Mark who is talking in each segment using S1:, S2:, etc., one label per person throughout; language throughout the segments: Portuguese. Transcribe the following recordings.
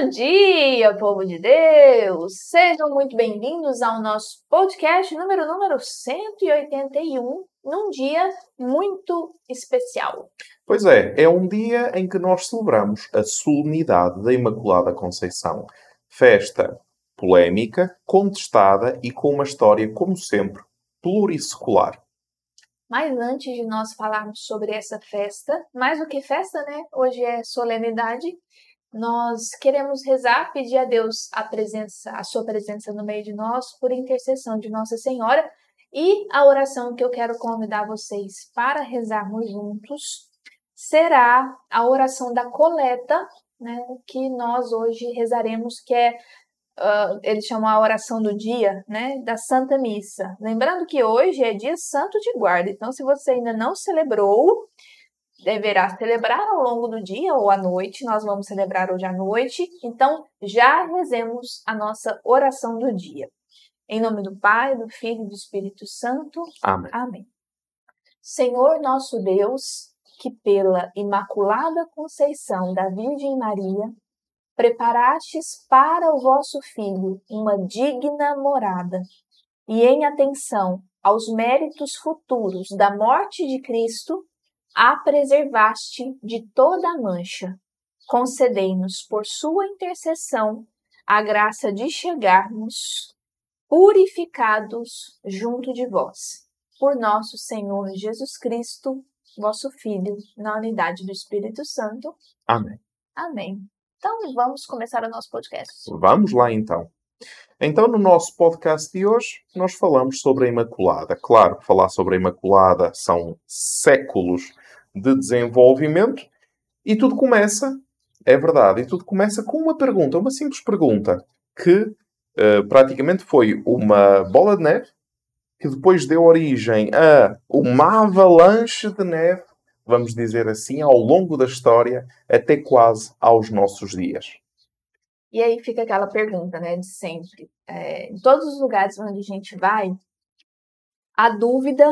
S1: Bom dia, povo de Deus! Sejam muito bem-vindos ao nosso podcast número número 181, num dia muito especial.
S2: Pois é, é um dia em que nós celebramos a solenidade da Imaculada Conceição. Festa polémica, contestada e com uma história, como sempre, plurissecular.
S1: Mas antes de nós falarmos sobre essa festa, mais do que festa, né? Hoje é solenidade. Nós queremos rezar, pedir a Deus a presença, a sua presença no meio de nós, por intercessão de Nossa Senhora. E a oração que eu quero convidar vocês para rezarmos juntos será a oração da coleta, né, que nós hoje rezaremos, que é uh, eles chamam a oração do dia, né, da Santa Missa. Lembrando que hoje é dia santo de guarda, então se você ainda não celebrou, deverá celebrar ao longo do dia ou à noite. Nós vamos celebrar hoje à noite, então já rezemos a nossa oração do dia. Em nome do Pai, do Filho e do Espírito Santo.
S2: Amém.
S1: Amém. Senhor nosso Deus, que pela Imaculada Conceição da Virgem Maria preparastes para o vosso Filho uma digna morada, e em atenção aos méritos futuros da morte de Cristo, a preservaste de toda a mancha. Concedei-nos, por sua intercessão, a graça de chegarmos purificados junto de vós. Por nosso Senhor Jesus Cristo, vosso Filho, na unidade do Espírito Santo.
S2: Amém.
S1: Amém. Então vamos começar o nosso podcast.
S2: Vamos lá então. Então, no nosso podcast de hoje, nós falamos sobre a Imaculada. Claro, falar sobre a Imaculada são séculos de desenvolvimento e tudo começa, é verdade, e tudo começa com uma pergunta, uma simples pergunta, que uh, praticamente foi uma bola de neve que depois deu origem a uma avalanche de neve vamos dizer assim, ao longo da história, até quase aos nossos dias.
S1: E aí fica aquela pergunta, né, de sempre. É, em todos os lugares onde a gente vai, a dúvida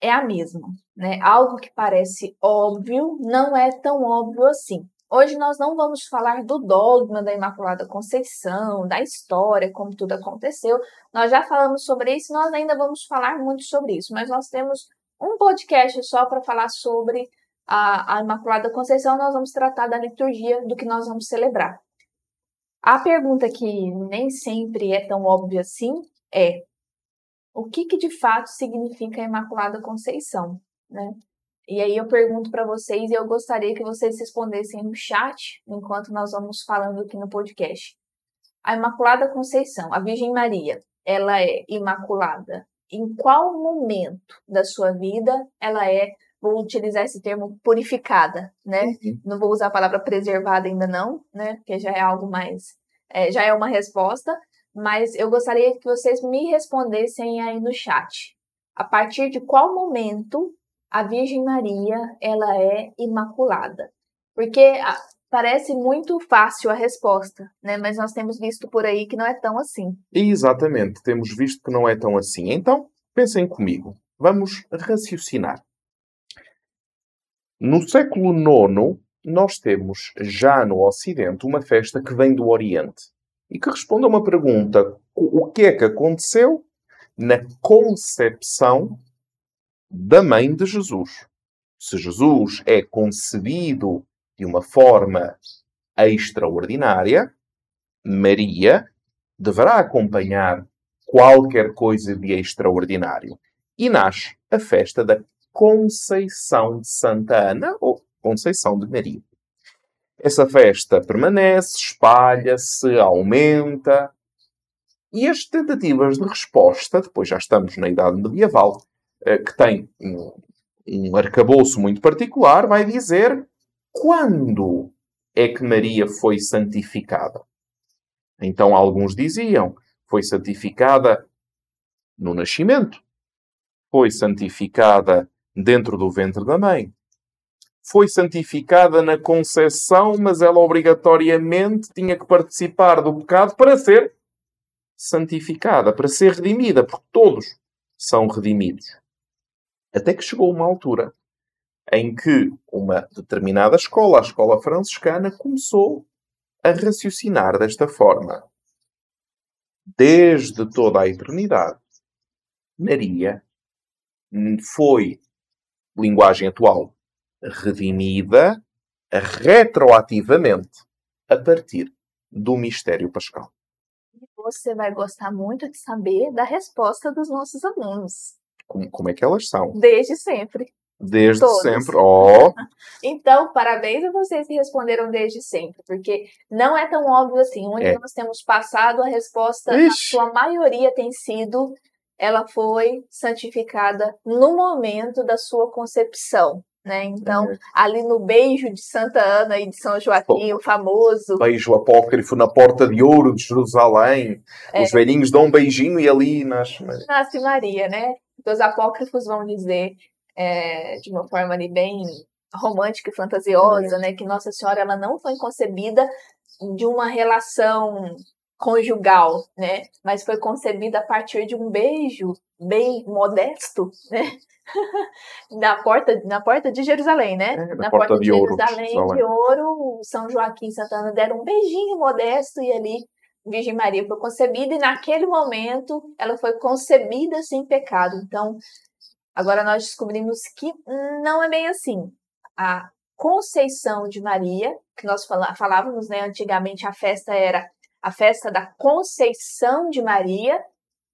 S1: é a mesma, né? Algo que parece óbvio não é tão óbvio assim. Hoje nós não vamos falar do dogma da Imaculada Conceição, da história, como tudo aconteceu. Nós já falamos sobre isso, nós ainda vamos falar muito sobre isso, mas nós temos um podcast só para falar sobre a, a Imaculada Conceição, nós vamos tratar da liturgia do que nós vamos celebrar. A pergunta que nem sempre é tão óbvia assim é: o que, que de fato significa a Imaculada Conceição, né? E aí eu pergunto para vocês e eu gostaria que vocês respondessem no chat enquanto nós vamos falando aqui no podcast. A Imaculada Conceição, a Virgem Maria, ela é imaculada em qual momento da sua vida ela é, vou utilizar esse termo, purificada, né? Uhum. Não vou usar a palavra preservada ainda não, né? Porque já é algo mais, é, já é uma resposta, mas eu gostaria que vocês me respondessem aí no chat. A partir de qual momento a Virgem Maria ela é imaculada? Porque parece muito fácil a resposta, né? Mas nós temos visto por aí que não é tão assim.
S2: Exatamente, temos visto que não é tão assim. Então, pensem comigo. Vamos raciocinar. No século IX, nós temos já no Ocidente uma festa que vem do Oriente e que responde a uma pergunta: o que é que aconteceu na concepção da mãe de Jesus? Se Jesus é concebido de uma forma extraordinária, Maria deverá acompanhar qualquer coisa de extraordinário. E nasce a festa da Conceição de Santa Ana ou Conceição de Maria. Essa festa permanece, espalha-se, aumenta. E as tentativas de resposta, depois já estamos na Idade Medieval, eh, que tem um, um arcabouço muito particular, vai dizer quando é que Maria foi santificada? Então alguns diziam, foi santificada no nascimento, foi santificada dentro do ventre da mãe, foi santificada na concepção, mas ela obrigatoriamente tinha que participar do pecado para ser santificada, para ser redimida, porque todos são redimidos. Até que chegou uma altura em que uma determinada escola, a escola franciscana, começou a raciocinar desta forma. Desde toda a eternidade, Maria foi, linguagem atual, redimida retroativamente a partir do mistério pascal.
S1: Você vai gostar muito de saber da resposta dos nossos alunos.
S2: Como, como é que elas são?
S1: Desde sempre.
S2: Desde Todos. sempre. Ó. Oh.
S1: então, parabéns a vocês que responderam desde sempre, porque não é tão óbvio assim. Onde é. nós temos passado, a resposta, Ixi. na sua maioria, tem sido ela foi santificada no momento da sua concepção. Né? Então, é. ali no beijo de Santa Ana e de São Joaquim, o famoso.
S2: Beijo apócrifo na porta de ouro de Jerusalém. É. Os velhinhos dão um beijinho e ali nasce
S1: Maria. Nasce Maria, né? Os apócrifos vão dizer, é, de uma forma ali bem romântica e fantasiosa, né? Que Nossa Senhora ela não foi concebida de uma relação conjugal, né? Mas foi concebida a partir de um beijo bem modesto, né? na porta na porta de Jerusalém, né?
S2: É, na, porta, porta, de, de Jerusalém,
S1: ouro, de ouro, São Joaquim e Santana deram um beijinho modesto e ali Virgem Maria foi concebida e naquele momento ela foi concebida sem pecado. Então, agora nós descobrimos que não é bem assim. A conceição de Maria, que nós falávamos, né, antigamente a festa era a festa da Conceição de Maria,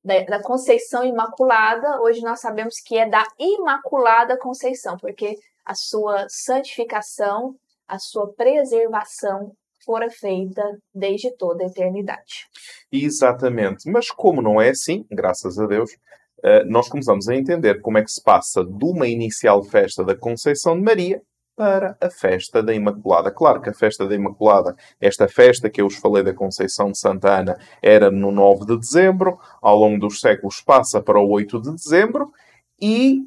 S1: da, da, Conceição Imaculada, hoje nós sabemos que é da Imaculada Conceição, porque a sua santificação, a sua preservação fora feita desde toda a eternidade.
S2: Exatamente. Mas como não é assim, graças a Deus, eh, nós começamos a entender como é que se passa de uma inicial festa da Conceição de Maria para a festa da Imaculada. Claro que a festa da Imaculada, esta festa que eu vos falei da Conceição de Santa Ana, era no 9 de dezembro, ao longo dos séculos passa para o 8 de dezembro e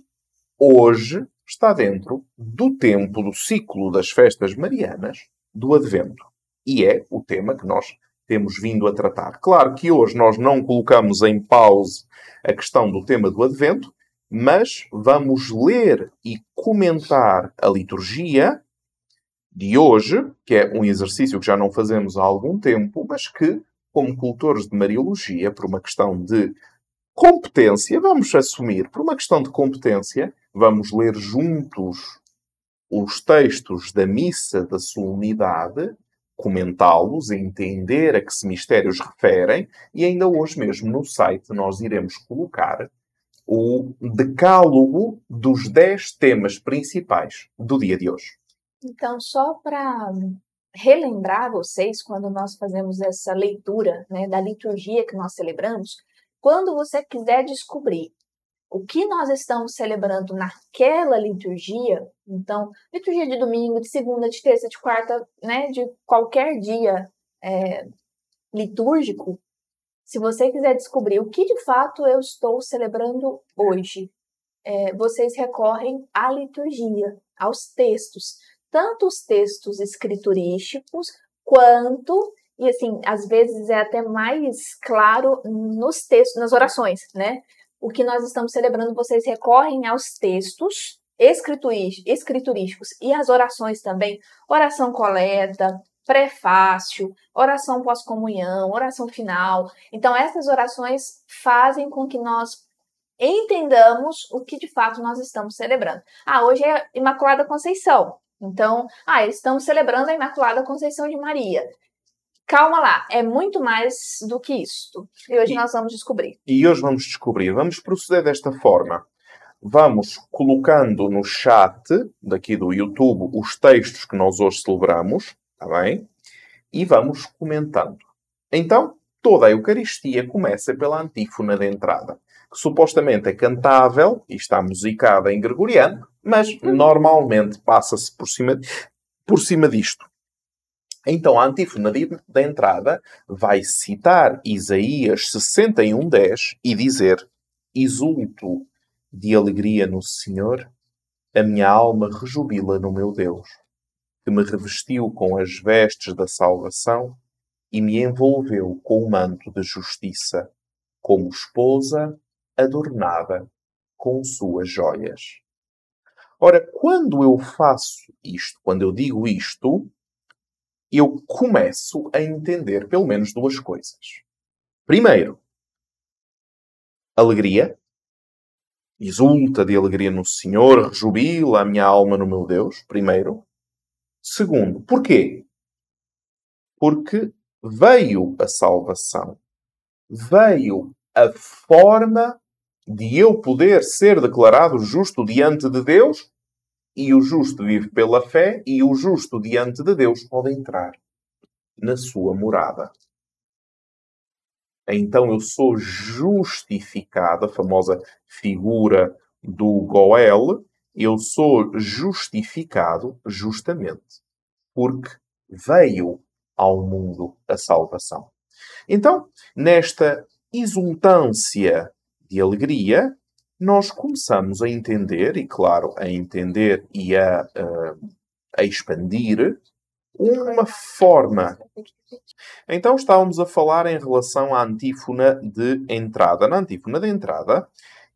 S2: hoje está dentro do tempo, do ciclo das festas marianas do Advento. E é o tema que nós temos vindo a tratar. Claro que hoje nós não colocamos em pause a questão do tema do Advento, mas vamos ler e comentar a liturgia de hoje, que é um exercício que já não fazemos há algum tempo, mas que, como cultores de Mariologia, por uma questão de competência, vamos assumir, por uma questão de competência, vamos ler juntos os textos da missa da solenidade, comentá-los, entender a que se mistérios referem, e ainda hoje mesmo no site nós iremos colocar o decálogo dos 10 temas principais do dia de hoje.
S1: Então, só para relembrar vocês, quando nós fazemos essa leitura né, da liturgia que nós celebramos, quando você quiser descobrir o que nós estamos celebrando naquela liturgia, então, liturgia de domingo, de segunda, de terça, de quarta, né, de qualquer dia é, litúrgico, se você quiser descobrir o que de fato eu estou celebrando hoje, é, vocês recorrem à liturgia, aos textos, tanto os textos escriturísticos quanto e assim, às vezes é até mais claro nos textos, nas orações, né? O que nós estamos celebrando, vocês recorrem aos textos escriturísticos e as orações também, oração coleta, prefácio, oração pós-comunhão, oração final. Então, essas orações fazem com que nós entendamos o que de fato nós estamos celebrando. Ah, hoje é Imaculada Conceição. Então, ah, estamos celebrando a Imaculada Conceição de Maria. Calma lá, é muito mais do que isso. E hoje e, nós vamos descobrir.
S2: E hoje vamos descobrir. Vamos proceder desta forma. Vamos colocando no chat daqui do YouTube os textos que nós hoje celebramos Está bem? E vamos comentando. Então, toda a Eucaristia começa pela antífona de entrada, que supostamente é cantável e está musicada em gregoriano, mas uhum. normalmente passa-se por cima, por cima disto. Então, a antífona de, de entrada vai citar Isaías 61.10 e dizer Exulto de alegria no Senhor, a minha alma rejubila no meu Deus que me revestiu com as vestes da salvação e me envolveu com o manto de justiça, como esposa adornada com suas joias. Ora, quando eu faço isto, quando eu digo isto, eu começo a entender pelo menos duas coisas. Primeiro, alegria. Exulta de alegria no Senhor, rejubila a minha alma no meu Deus. Primeiro. Segundo, porquê? Porque veio a salvação. Veio a forma de eu poder ser declarado justo diante de Deus, e o justo vive pela fé, e o justo diante de Deus pode entrar na sua morada. Então eu sou justificado, a famosa figura do Goel, eu sou justificado justamente porque veio ao mundo a salvação. Então, nesta exultância de alegria, nós começamos a entender, e claro, a entender e a, a, a expandir, uma forma. Então estávamos a falar em relação à antífona de entrada. Na antífona de entrada,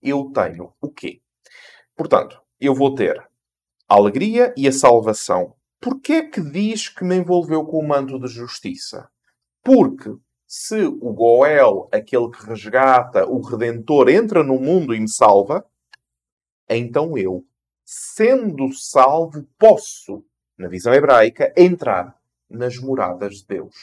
S2: eu tenho o quê? Portanto, eu vou ter a alegria e a salvação. Porquê é que diz que me envolveu com o manto de justiça? Porque se o Goel, aquele que resgata, o Redentor, entra no mundo e me salva, então eu, sendo salvo, posso, na visão hebraica, entrar nas moradas de Deus.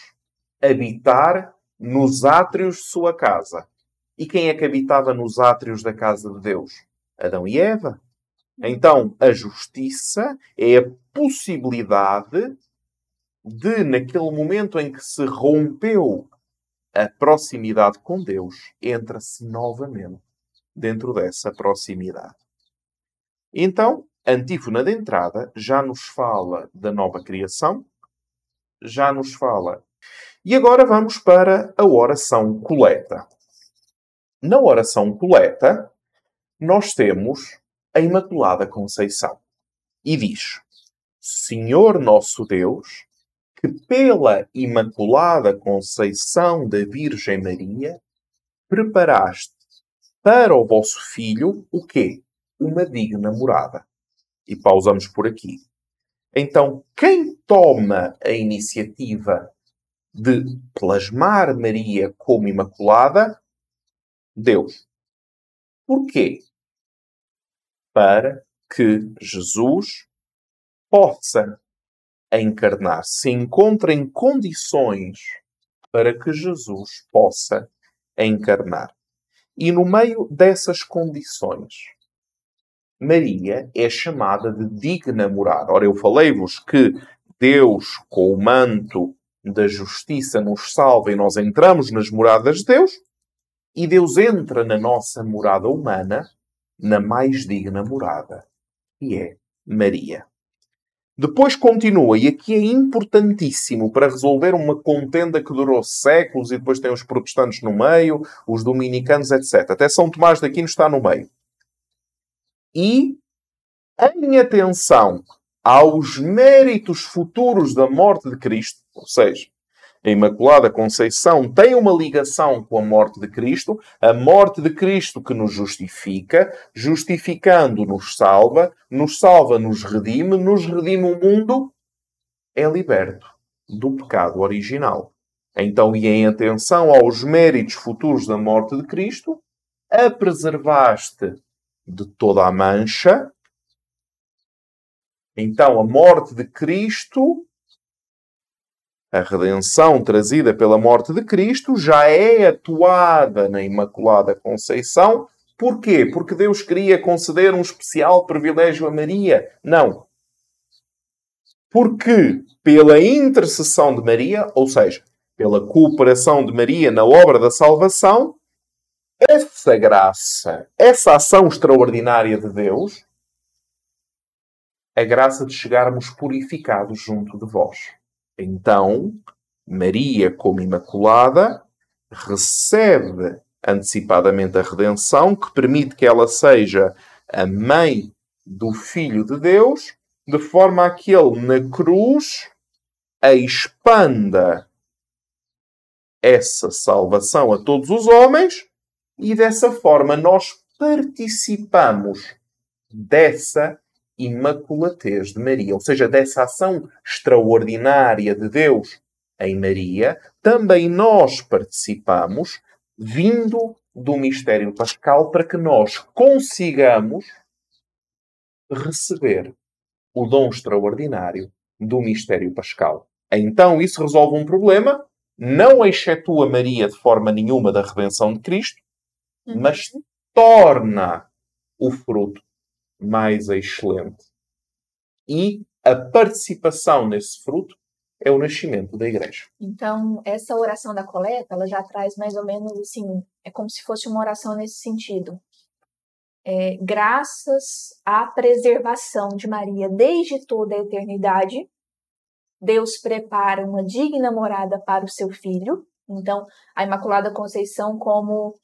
S2: Habitar nos átrios de sua casa. E quem é que habitava nos átrios da casa de Deus? Adão e Eva. Então, a justiça é a possibilidade de, naquele momento em que se rompeu a proximidade com Deus entra-se novamente dentro dessa proximidade. Então, a antífona de entrada já nos fala da nova criação, já nos fala. E agora vamos para a oração coleta. Na oração coleta, nós temos a Imaculada Conceição. E diz: Senhor nosso Deus, que pela Imaculada Conceição da Virgem Maria preparaste para o vosso filho o quê? Uma digna morada. E pausamos por aqui. Então, quem toma a iniciativa de plasmar Maria como Imaculada? Deus. Porquê? Para que Jesus possa encarnar, se encontra em condições para que Jesus possa encarnar. E no meio dessas condições, Maria é chamada de digna morada. Ora, eu falei-vos que Deus, com o manto da justiça, nos salva e nós entramos nas moradas de Deus, e Deus entra na nossa morada humana, na mais digna morada, que é Maria. Depois continua, e aqui é importantíssimo para resolver uma contenda que durou séculos e depois tem os protestantes no meio, os dominicanos, etc. Até São Tomás de Aquino está no meio. E em atenção aos méritos futuros da morte de Cristo, ou seja, a Imaculada Conceição tem uma ligação com a morte de Cristo, a morte de Cristo que nos justifica, justificando nos salva, nos salva, nos redime, nos redime o mundo, é liberto do pecado original. Então, e em atenção aos méritos futuros da morte de Cristo, a preservaste de toda a mancha. Então, a morte de Cristo a redenção trazida pela morte de Cristo já é atuada na Imaculada Conceição. Porquê? Porque Deus queria conceder um especial privilégio a Maria? Não. Porque, pela intercessão de Maria, ou seja, pela cooperação de Maria na obra da salvação, essa graça, essa ação extraordinária de Deus, a graça de chegarmos purificados junto de vós. Então, Maria, como Imaculada, recebe antecipadamente a redenção, que permite que ela seja a mãe do Filho de Deus, de forma a que ele, na cruz, expanda essa salvação a todos os homens e dessa forma nós participamos dessa imaculatez de Maria, ou seja, dessa ação extraordinária de Deus em Maria, também nós participamos, vindo do mistério pascal, para que nós consigamos receber o dom extraordinário do mistério pascal. Então, isso resolve um problema, não excetua Maria de forma nenhuma da redenção de Cristo, uhum. mas torna o fruto mais excelente. E a participação nesse fruto é o nascimento da igreja.
S1: Então, essa oração da coleta, ela já traz mais ou menos assim, é como se fosse uma oração nesse sentido. É, graças à preservação de Maria desde toda a eternidade, Deus prepara uma digna morada para o seu filho. Então, a Imaculada Conceição como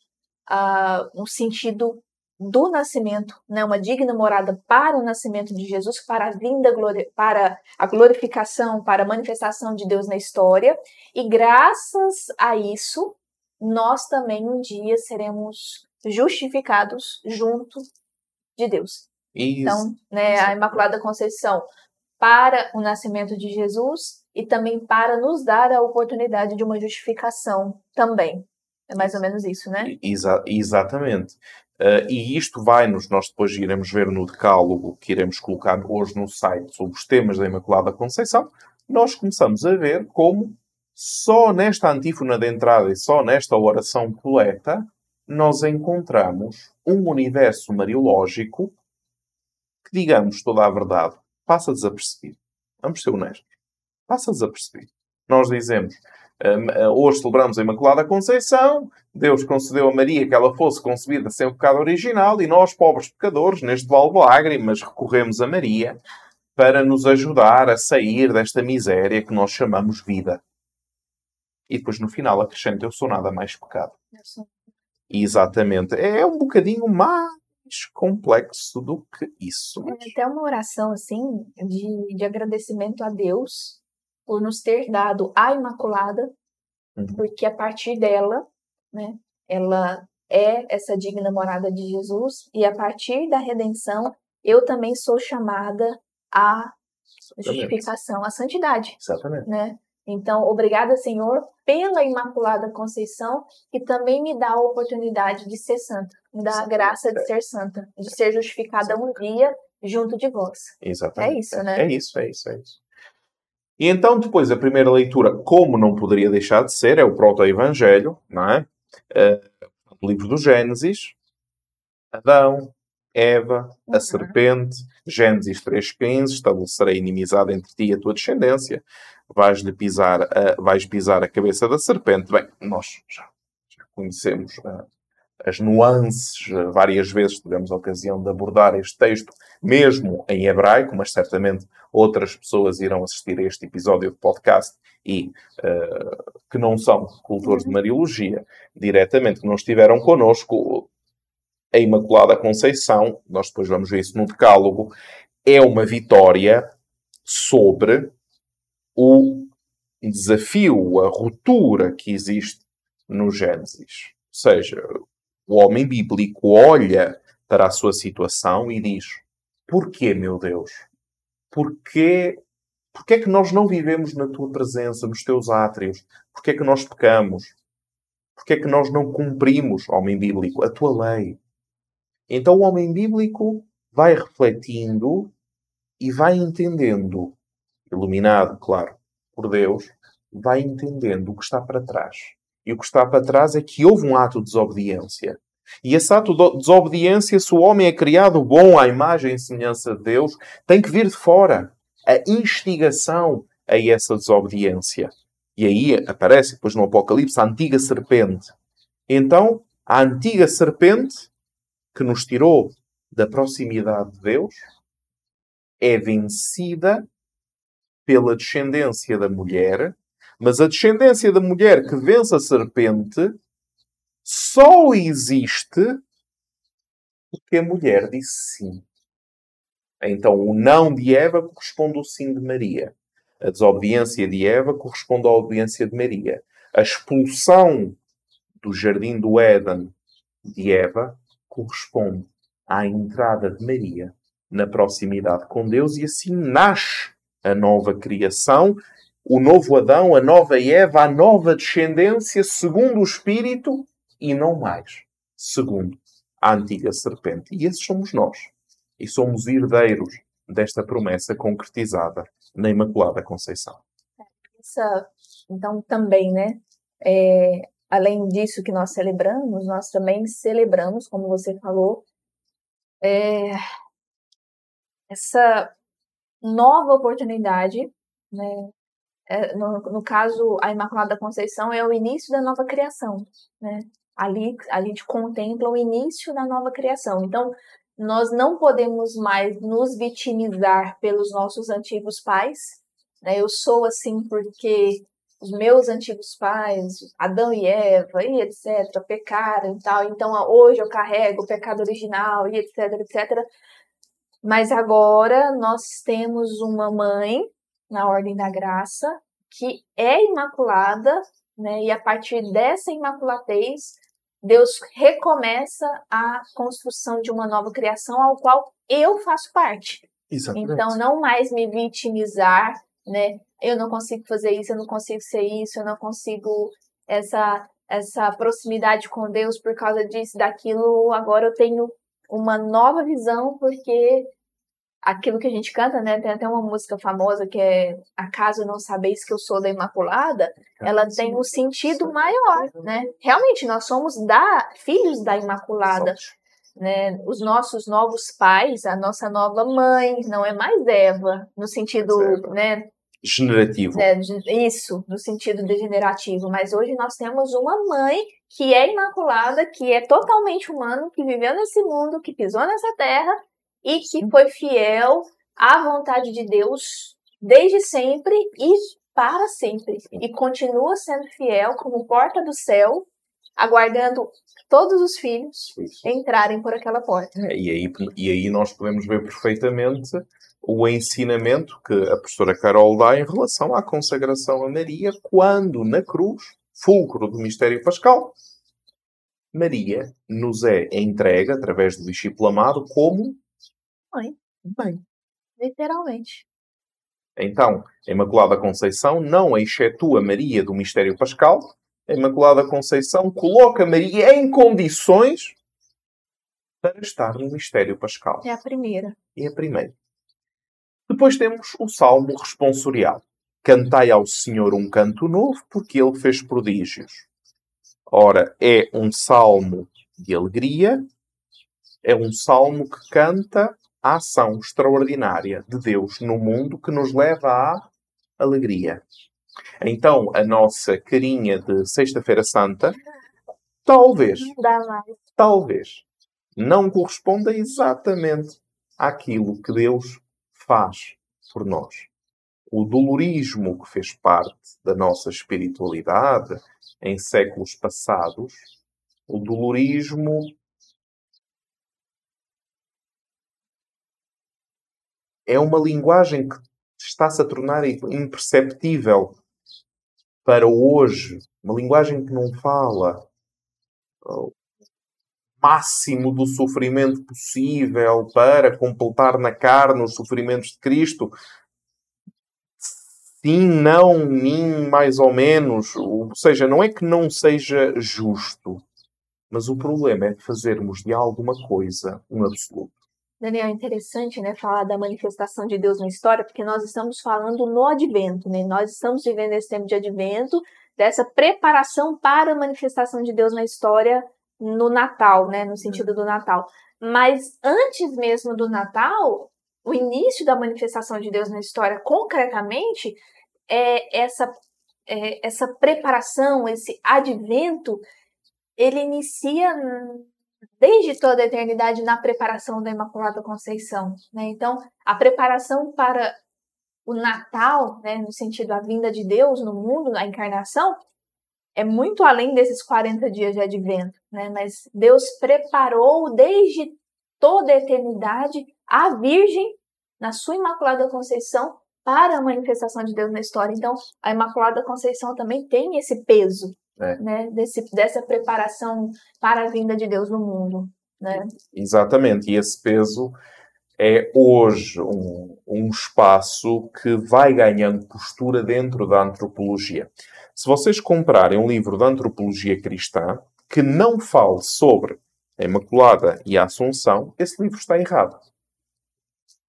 S1: uh, um sentido do nascimento, né, uma digna morada para o nascimento de Jesus, para a vinda, para a glorificação, para a manifestação de Deus na história. E graças a isso, nós também um dia seremos justificados junto de Deus. Isso. Então, né, a Imaculada Conceição para o nascimento de Jesus e também para nos dar a oportunidade de uma justificação também. É mais ou menos isso, né?
S2: Exa exatamente. Uh, e isto vai-nos, nós depois iremos ver no decálogo que iremos colocar hoje no site sobre os temas da Imaculada Conceição, nós começamos a ver como só nesta antífona de entrada e só nesta oração coleta nós encontramos um universo mariológico que, digamos toda a verdade, passa desapercebido. Vamos ser honestos. Passa desapercebido. Nós dizemos, hoje celebramos a Imaculada Conceição. Deus concedeu a Maria que ela fosse concebida sem o pecado original e nós, pobres pecadores, neste vale de lágrimas, recorremos a Maria para nos ajudar a sair desta miséria que nós chamamos vida. E depois no final acrescenta: Eu sou nada mais pecado. Exatamente. É um bocadinho mais complexo do que isso.
S1: É até uma oração assim de, de agradecimento a Deus por nos ter dado a Imaculada, uhum. porque a partir dela, né, ela é essa digna morada de Jesus, e a partir da redenção, eu também sou chamada à justificação, à santidade.
S2: Exatamente.
S1: Né? Então, obrigada, Senhor, pela Imaculada Conceição, que também me dá a oportunidade de ser santa, me dá a graça de ser santa, de ser justificada um dia junto de vós.
S2: Exatamente.
S1: É isso, né?
S2: É isso, é isso, é isso. E então, depois, a primeira leitura, como não poderia deixar de ser, é o proto-evangelho, não é? Uh, o livro do Gênesis, Adão, Eva, a uhum. serpente, Gênesis 3.15, estabelecerei inimizade entre ti e a tua descendência, vais-lhe pisar, a, vais pisar a cabeça da serpente. Bem, nós já, já conhecemos uh, as nuances, uh, várias vezes tivemos a ocasião de abordar este texto, mesmo em hebraico, mas certamente outras pessoas irão assistir a este episódio de podcast e uh, que não são cultores de uhum. Mariologia diretamente, que não estiveram connosco, a Imaculada Conceição, nós depois vamos ver isso no decálogo, é uma vitória sobre o desafio, a ruptura que existe no Gênesis. Ou seja, o homem bíblico olha para a sua situação e diz: Porquê, meu Deus? Porquê, porquê é que nós não vivemos na tua presença, nos teus átrios? Porquê é que nós pecamos? Porquê é que nós não cumprimos, homem bíblico, a tua lei? Então o homem bíblico vai refletindo e vai entendendo, iluminado, claro, por Deus, vai entendendo o que está para trás. E o que está para trás é que houve um ato de desobediência. E esse ato de desobediência, se o homem é criado bom à imagem e semelhança de Deus, tem que vir de fora. A instigação a essa desobediência. E aí aparece depois no Apocalipse a antiga serpente. Então, a antiga serpente que nos tirou da proximidade de Deus é vencida pela descendência da mulher, mas a descendência da mulher que vence a serpente só existe porque a mulher disse sim. Então, o não de Eva corresponde ao sim de Maria. A desobediência de Eva corresponde à obediência de Maria. A expulsão do jardim do Éden de Eva corresponde à entrada de Maria na proximidade com Deus e assim nasce a nova criação, o novo Adão, a nova Eva, a nova descendência segundo o Espírito e não mais segundo a antiga serpente. E esses somos nós. E somos herdeiros desta promessa concretizada na Imaculada Conceição.
S1: Essa, então, também, né? É, além disso que nós celebramos, nós também celebramos, como você falou, é, essa nova oportunidade, né? É, no, no, caso, a Imaculada Conceição é o início da nova criação, né? Ali a gente contempla o início da nova criação. Então, nós não podemos mais nos vitimizar pelos nossos antigos pais. Né? Eu sou assim porque os meus antigos pais, Adão e Eva, e etc., pecaram e tal, então hoje eu carrego o pecado original, e etc., etc. Mas agora nós temos uma mãe, na Ordem da Graça, que é imaculada, né? E a partir dessa imaculatez, Deus recomeça a construção de uma nova criação ao qual eu faço parte.
S2: Exatamente.
S1: Então, não mais me vitimizar, né? Eu não consigo fazer isso, eu não consigo ser isso, eu não consigo essa essa proximidade com Deus por causa disso, daquilo. Agora eu tenho uma nova visão porque aquilo que a gente canta, né? Tem até uma música famosa que é Acaso não sabeis que eu sou da Imaculada? Ela tem um sentido maior, né? Realmente nós somos da filhos da Imaculada. Né, os nossos novos pais, a nossa nova mãe, não é mais Eva, no sentido, né,
S2: generativo.
S1: É, isso, no sentido degenerativo. Mas hoje nós temos uma mãe que é imaculada, que é totalmente humano, que viveu nesse mundo, que pisou nessa terra e que foi fiel à vontade de Deus desde sempre e para sempre. E continua sendo fiel como porta do céu, aguardando todos os filhos Isso. entrarem por aquela porta.
S2: É, e, aí, e aí nós podemos ver perfeitamente o ensinamento que a professora Carol dá em relação à consagração a Maria, quando na cruz, fulcro do mistério pascal, Maria nos é entregue, através do discípulo amado, como
S1: mãe.
S2: Mãe.
S1: Literalmente.
S2: Então, a Imaculada Conceição não excetua Maria do mistério pascal. A Imaculada Conceição coloca Maria em condições para estar no mistério pascal.
S1: É a primeira.
S2: É a primeira. Depois temos o Salmo responsorial. Cantai ao Senhor um canto novo, porque Ele fez prodígios. Ora, é um salmo de alegria, é um salmo que canta a ação extraordinária de Deus no mundo que nos leva à alegria. Então, a nossa carinha de Sexta-feira Santa, talvez, talvez, não corresponda exatamente àquilo que Deus faz por nós. O dolorismo que fez parte da nossa espiritualidade em séculos passados, o dolorismo é uma linguagem que está-se a tornar imperceptível para hoje. Uma linguagem que não fala o máximo do sofrimento possível para completar na carne os sofrimentos de Cristo. Sim, não, nem mais ou menos. Ou seja, não é que não seja justo, mas o problema é fazermos de alguma coisa um absoluto.
S1: Daniel, é interessante né, falar da manifestação de Deus na história, porque nós estamos falando no advento, né? Nós estamos vivendo esse tempo de advento, dessa preparação para a manifestação de Deus na história no Natal, né? No sentido do Natal. Mas antes mesmo do Natal, o início da manifestação de Deus na história, concretamente, é essa, é essa preparação, esse advento, ele inicia desde toda a eternidade na preparação da Imaculada Conceição. Né? Então, a preparação para o Natal, né, no sentido da vinda de Deus no mundo, a encarnação, é muito além desses 40 dias de advento. Né? Mas Deus preparou desde toda a eternidade a Virgem, na sua Imaculada Conceição, para a manifestação de Deus na história. Então, a Imaculada Conceição também tem esse peso é. né, desse, dessa preparação para a vinda de Deus no mundo. Né?
S2: Exatamente, e esse peso é hoje um, um espaço que vai ganhando postura dentro da antropologia. Se vocês comprarem um livro de antropologia cristã que não fale sobre a Imaculada e a Assunção, esse livro está errado.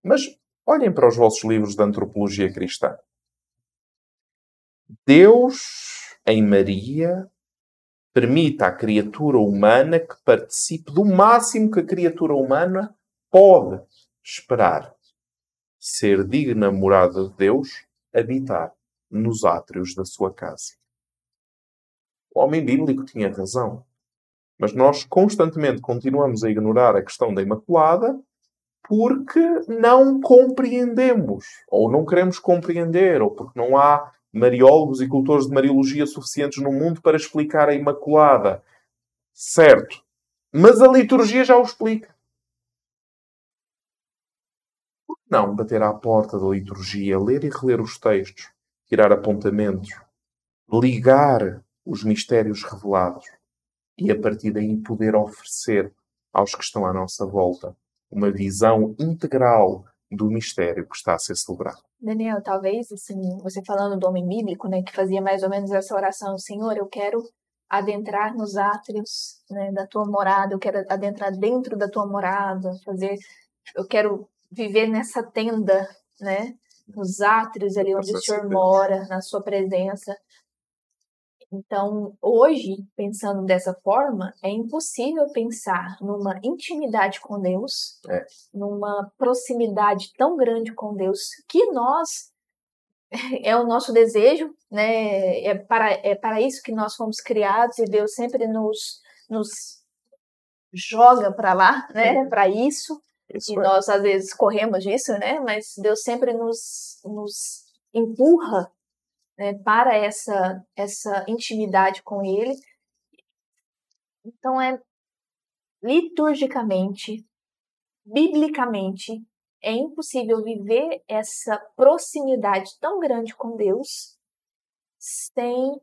S2: Mas olhem para os vossos livros de antropologia cristã. Deus, em Maria, permite à criatura humana que participe do máximo que a criatura humana pode esperar. Ser digna morada de Deus, habitar nos átrios da sua casa. O homem bíblico tinha razão. Mas nós constantemente continuamos a ignorar a questão da Imaculada porque não compreendemos, ou não queremos compreender, ou porque não há mariólogos e cultores de mariologia suficientes no mundo para explicar a Imaculada. Certo. Mas a liturgia já o explica. Por que não bater à porta da liturgia, ler e reler os textos, tirar apontamentos, ligar os mistérios revelados e a partir daí poder oferecer aos que estão à nossa volta uma visão integral do mistério que está a ser celebrado.
S1: Daniel, talvez, assim, você falando do homem bíblico, né, que fazia mais ou menos essa oração, Senhor, eu quero adentrar nos átrios né, da tua morada, eu quero adentrar dentro da tua morada, fazer, eu quero viver nessa tenda, né, nos átrios ali onde o Senhor mora, na sua presença. Então, hoje, pensando dessa forma, é impossível pensar numa intimidade com Deus, é. numa proximidade tão grande com Deus, que nós é o nosso desejo, né? É para, é para isso que nós fomos criados e Deus sempre nos, nos joga para lá, né? Para isso. isso. E é. nós às vezes corremos disso, né? Mas Deus sempre nos, nos empurra né, para essa, essa intimidade com Ele. Então, é liturgicamente, biblicamente, é impossível viver essa proximidade tão grande com Deus sem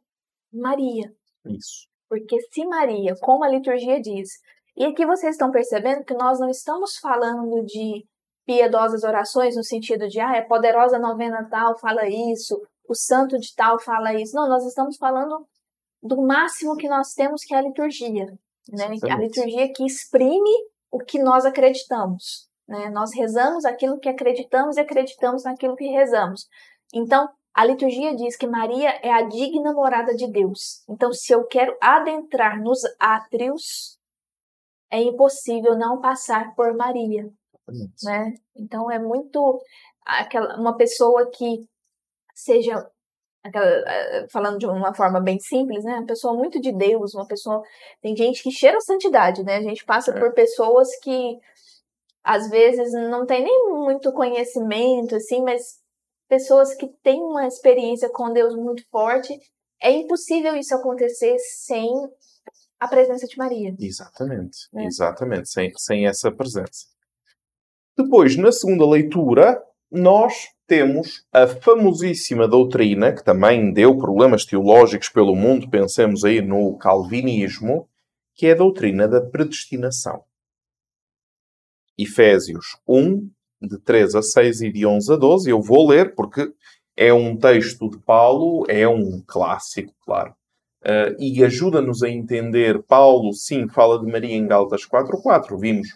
S1: Maria.
S2: Isso.
S1: Porque se Maria, como a liturgia diz, e aqui vocês estão percebendo que nós não estamos falando de piedosas orações no sentido de, ah, é poderosa novena tal, fala isso, o santo de tal fala isso. Não, nós estamos falando do máximo que nós temos, que é a liturgia. Né? A liturgia que exprime o que nós acreditamos. Né? Nós rezamos aquilo que acreditamos e acreditamos naquilo que rezamos. Então, a liturgia diz que Maria é a digna morada de Deus. Então, se eu quero adentrar nos átrios, é impossível não passar por Maria. Né? Então, é muito aquela, uma pessoa que seja eh, falando de uma forma bem simples, né? Uma pessoa muito de Deus, uma pessoa. Tem gente que cheira santidade, né? A gente passa é. por pessoas que às vezes não tem nem muito conhecimento, assim, mas pessoas que têm uma experiência com Deus muito forte. É impossível isso acontecer sem a presença de Maria.
S2: Exatamente, é. exatamente, sem, sem essa presença. Depois, na segunda leitura, nós temos a famosíssima doutrina, que também deu problemas teológicos pelo mundo, pensemos aí no calvinismo, que é a doutrina da predestinação. Efésios 1, de 3 a 6 e de 11 a 12. Eu vou ler porque é um texto de Paulo, é um clássico, claro. Uh, e ajuda-nos a entender. Paulo, sim, fala de Maria em Gálatas 4.4. Vimos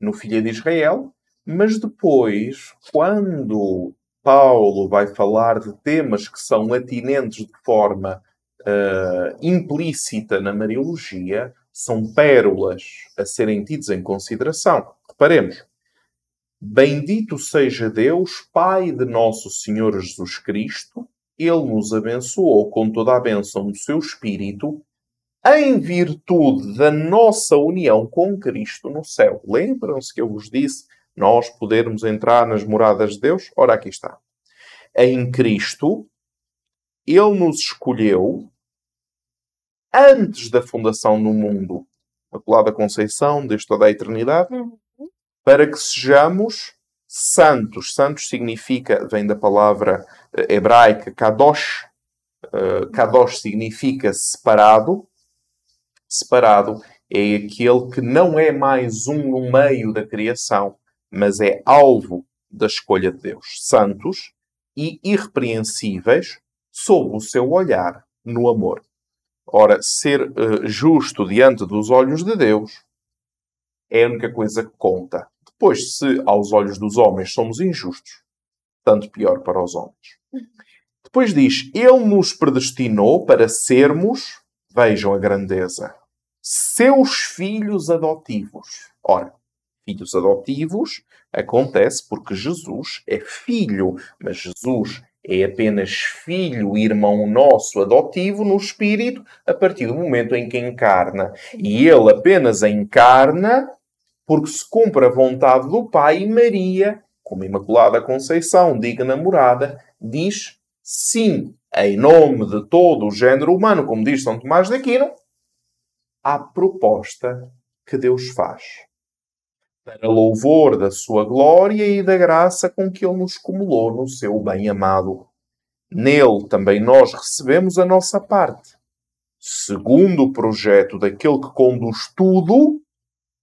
S2: no Filha de Israel. Mas depois, quando Paulo vai falar de temas que são atinentes de forma uh, implícita na Mariologia, são pérolas a serem tidas em consideração. Reparemos. Bendito seja Deus, Pai de nosso Senhor Jesus Cristo, Ele nos abençoou com toda a bênção do seu Espírito, em virtude da nossa união com Cristo no céu. Lembram-se que eu vos disse nós podermos entrar nas moradas de Deus? Ora, aqui está. Em Cristo, Ele nos escolheu antes da fundação do mundo, a Conceição, desde toda a eternidade, uhum. para que sejamos santos. Santos significa, vem da palavra eh, hebraica kadosh. Uh, kadosh significa separado. Separado é aquele que não é mais um no meio da criação, mas é alvo da escolha de Deus. Santos e irrepreensíveis sob o seu olhar no amor. Ora, ser uh, justo diante dos olhos de Deus é a única coisa que conta. Depois, se aos olhos dos homens somos injustos, tanto pior para os homens. Depois diz: Ele nos predestinou para sermos, vejam a grandeza, seus filhos adotivos. Ora, filhos adotivos acontece porque Jesus é filho, mas Jesus é apenas filho, irmão nosso adotivo no espírito, a partir do momento em que encarna. E ele apenas encarna porque se cumpre a vontade do Pai e Maria, como Imaculada Conceição, digna namorada, diz sim, em nome de todo o género humano, como diz São Tomás de Aquino, à proposta que Deus faz. Para louvor da sua glória e da graça com que Ele nos cumulou no seu bem-amado. Nele também nós recebemos a nossa parte, segundo o projeto daquele que conduz tudo,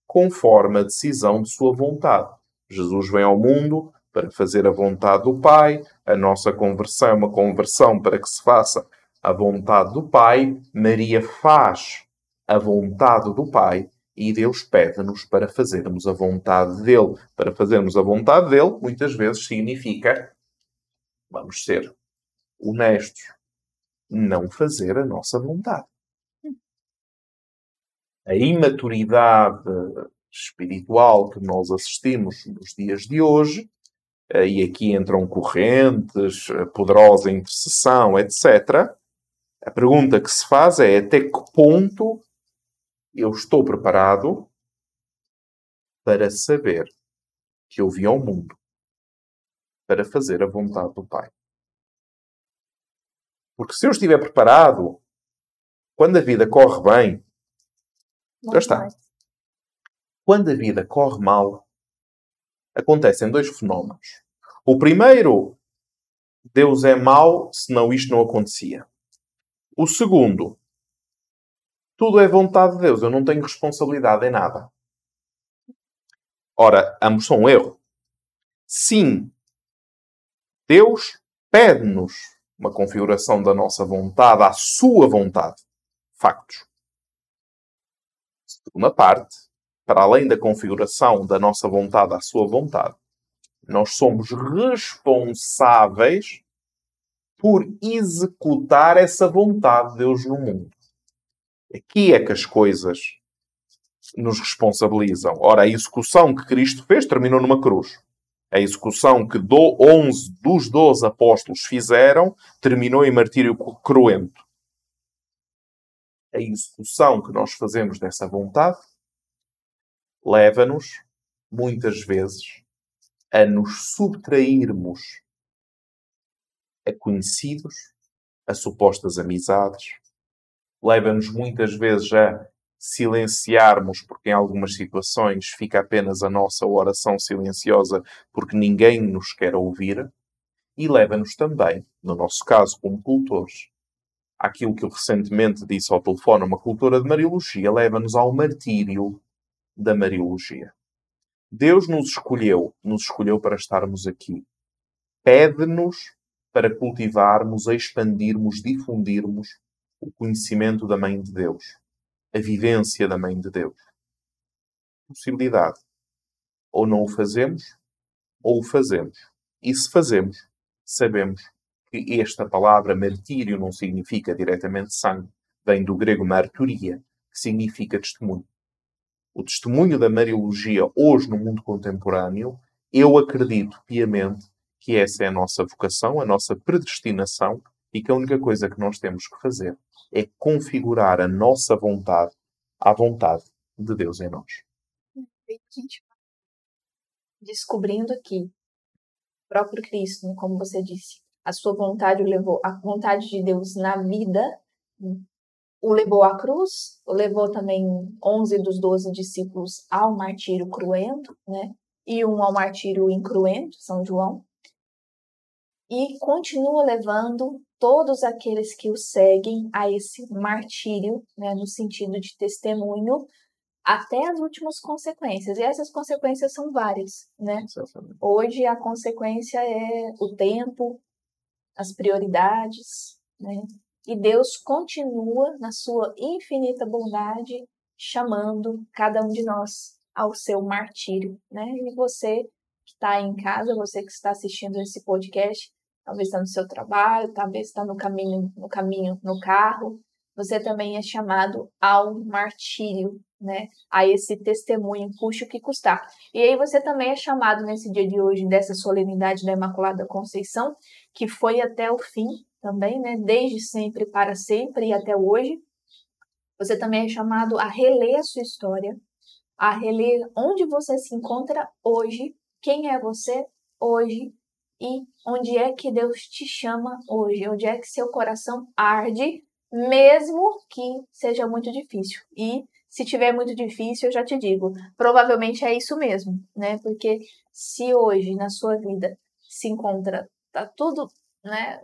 S2: conforme a decisão de sua vontade. Jesus vem ao mundo para fazer a vontade do Pai, a nossa conversão é uma conversão para que se faça a vontade do Pai, Maria faz a vontade do Pai e Deus pede-nos para fazermos a vontade dele. Para fazermos a vontade dele, muitas vezes significa, vamos ser honestos, não fazer a nossa vontade. A imaturidade espiritual que nós assistimos nos dias de hoje, e aqui entram correntes, poderosa intercessão, etc. A pergunta que se faz é até que ponto eu estou preparado para saber que eu vim ao mundo para fazer a vontade do Pai. Porque se eu estiver preparado, quando a vida corre bem, já está. Quando a vida corre mal, acontecem dois fenómenos. O primeiro, Deus é mau, senão isto não acontecia. O segundo, tudo é vontade de Deus. Eu não tenho responsabilidade em nada. Ora, ambos são um erro. Sim, Deus pede-nos uma configuração da nossa vontade à sua vontade. Factos. Segunda parte, para além da configuração da nossa vontade à sua vontade, nós somos responsáveis por executar essa vontade de Deus no mundo. Aqui é que as coisas nos responsabilizam. Ora, a execução que Cristo fez terminou numa cruz. A execução que do 11 dos 12 apóstolos fizeram terminou em martírio cruento. A execução que nós fazemos dessa vontade leva-nos, muitas vezes, a nos subtrairmos a conhecidos, a supostas amizades, leva-nos muitas vezes a silenciarmos, porque em algumas situações fica apenas a nossa oração silenciosa porque ninguém nos quer ouvir, e leva-nos também, no nosso caso como cultores, aquilo que eu recentemente disse ao telefone uma cultora de Mariologia, leva-nos ao martírio da Mariologia. Deus nos escolheu, nos escolheu para estarmos aqui. Pede-nos para cultivarmos, expandirmos, difundirmos o conhecimento da Mãe de Deus, a vivência da Mãe de Deus. Possibilidade. Ou não o fazemos, ou o fazemos. E se fazemos, sabemos que esta palavra martírio não significa diretamente sangue, vem do grego marturia, que significa testemunho. O testemunho da Mariologia hoje no mundo contemporâneo, eu acredito piamente que essa é a nossa vocação, a nossa predestinação e que a única coisa que nós temos que fazer é configurar a nossa vontade à vontade de Deus em nós.
S1: Descobrindo aqui, o próprio Cristo, como você disse, a sua vontade o levou, a vontade de Deus na vida o levou à cruz, o levou também 11 dos 12 discípulos ao martírio cruento, né? E um ao martírio incruento, São João. E continua levando todos aqueles que o seguem a esse martírio, né, no sentido de testemunho, até as últimas consequências. E essas consequências são várias, né? Hoje a consequência é o tempo, as prioridades, né? E Deus continua na sua infinita bondade chamando cada um de nós ao seu martírio, né? E você que está em casa, você que está assistindo esse podcast, talvez está no seu trabalho, talvez está no caminho, no caminho, no carro, você também é chamado ao martírio, né? A esse testemunho, custe o que custar. E aí você também é chamado nesse dia de hoje, dessa solenidade da Imaculada Conceição, que foi até o fim também, né? Desde sempre, para sempre e até hoje. Você também é chamado a reler a sua história, a reler onde você se encontra hoje, quem é você hoje e onde é que Deus te chama hoje, onde é que seu coração arde mesmo que seja muito difícil. E se tiver muito difícil, eu já te digo, provavelmente é isso mesmo, né? Porque se hoje na sua vida se encontra, tá tudo, né?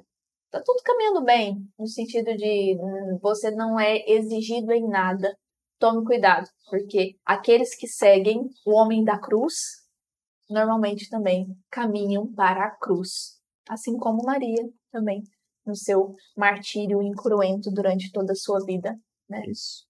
S1: Tá tudo caminhando bem, no sentido de hum, você não é exigido em nada. Tome cuidado, porque aqueles que seguem o homem da cruz normalmente também caminham para a cruz, assim como Maria também no seu martírio incruento durante toda a sua vida. Né?
S2: Isso.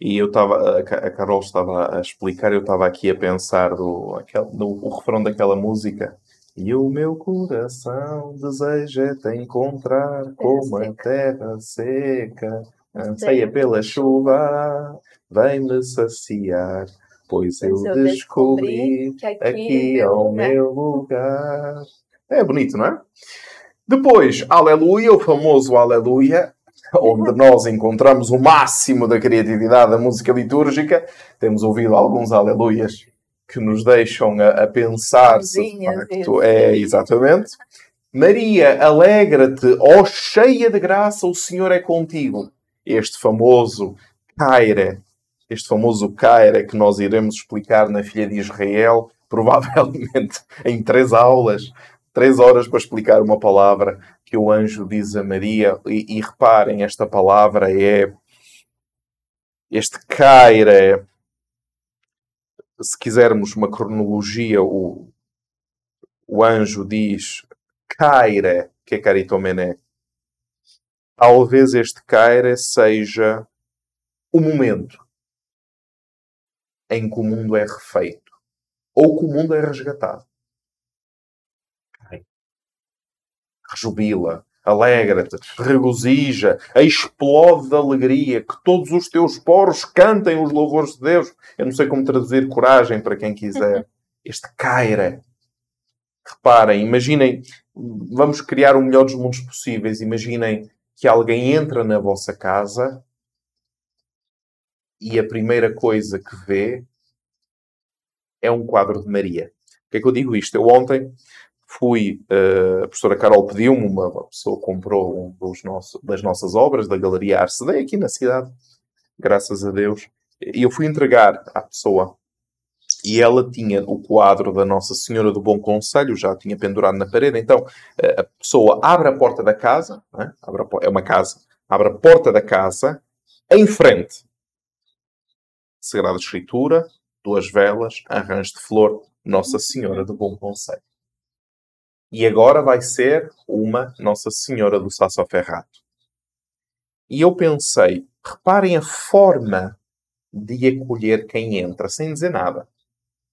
S2: E eu estava, a Carol estava a explicar, eu estava aqui a pensar do, aquele, do, o refrão daquela música. E o meu coração deseja te encontrar como a terra seca, anseia pela chuva, vem-me saciar, pois, eu, eu descobri, descobri que aqui, aqui é o meu lugar. É bonito, não é? Depois, Aleluia, o famoso Aleluia, onde nós encontramos o máximo da criatividade da música litúrgica. Temos ouvido alguns Aleluias que nos deixam a, a pensar se de facto é exatamente. Maria, alegra-te, ó cheia de graça, o Senhor é contigo. Este famoso Caire, este famoso Caire que nós iremos explicar na Filha de Israel, provavelmente em três aulas, três horas para explicar uma palavra que o anjo diz a Maria. E, e reparem, esta palavra é. Este caire. Se quisermos uma cronologia, o, o anjo diz caire, que é caritomené. Talvez este caire seja o momento em que o mundo é refeito ou que o mundo é resgatado. rejubila, alegra-te, regozija, explode de alegria, que todos os teus poros cantem os louvores de Deus. Eu não sei como traduzir coragem para quem quiser. Este caira. Reparem, imaginem, vamos criar o melhor dos mundos possíveis. Imaginem que alguém entra na vossa casa e a primeira coisa que vê é um quadro de Maria. Por que é que eu digo isto? Eu ontem fui, uh, a professora Carol pediu-me, uma, pessoa comprou um nosso, das nossas obras da Galeria Arcedei aqui na cidade, graças a Deus, e eu fui entregar à pessoa e ela tinha o quadro da Nossa Senhora do Bom Conselho, já tinha pendurado na parede. Então a pessoa abre a porta da casa, é? é uma casa, abre a porta da casa, em frente, Sagrada Escritura, duas velas, arranjo de flor, Nossa Senhora do Bom Conselho. E agora vai ser uma Nossa Senhora do Sassoferrato. E eu pensei, reparem a forma de acolher quem entra, sem dizer nada.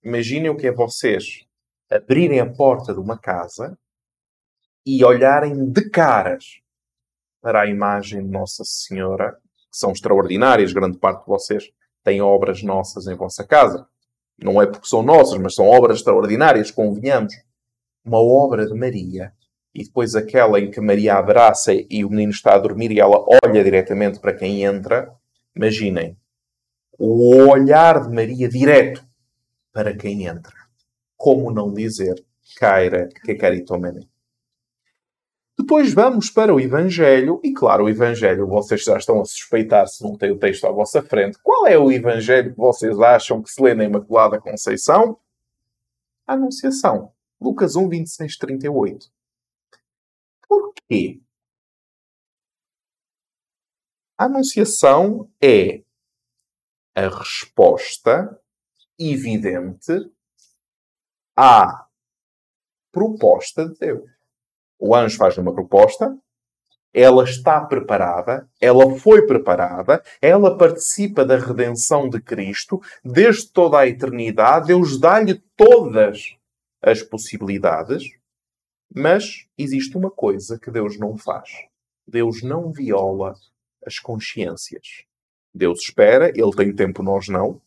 S2: Imaginem o que é vocês abrirem a porta de uma casa e olharem de caras para a imagem de Nossa Senhora, que são extraordinárias, grande parte de vocês têm obras nossas em vossa casa. Não é porque são nossas, mas são obras extraordinárias, convenhamos uma obra de Maria e depois aquela em que Maria abraça e o menino está a dormir e ela olha diretamente para quem entra, imaginem o olhar de Maria direto para quem entra. Como não dizer Caira que caritomene? Depois vamos para o Evangelho, e claro, o Evangelho, vocês já estão a suspeitar se não tem o texto à vossa frente. Qual é o Evangelho que vocês acham que se lê na Imaculada Conceição? A Anunciação. Lucas 1, 26, 38. Por quê? A Anunciação é a resposta evidente à proposta de Deus. O anjo faz uma proposta, ela está preparada, ela foi preparada, ela participa da redenção de Cristo desde toda a eternidade, Deus dá-lhe todas as possibilidades, mas existe uma coisa que Deus não faz. Deus não viola as consciências. Deus espera, Ele tem tempo, nós não.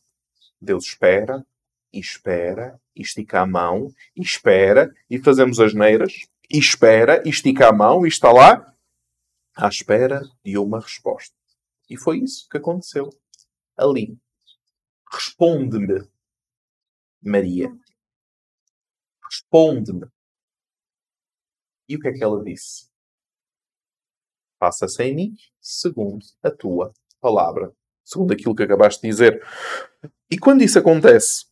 S2: Deus espera, e espera, e estica a mão, e espera, e fazemos as neiras, e espera, e estica a mão, e está lá, à espera de uma resposta. E foi isso que aconteceu ali. Responde-me, Maria. Responde-me. E o que é que ela disse? Faça-se em mim segundo a tua palavra. Segundo aquilo que acabaste de dizer. E quando isso acontece,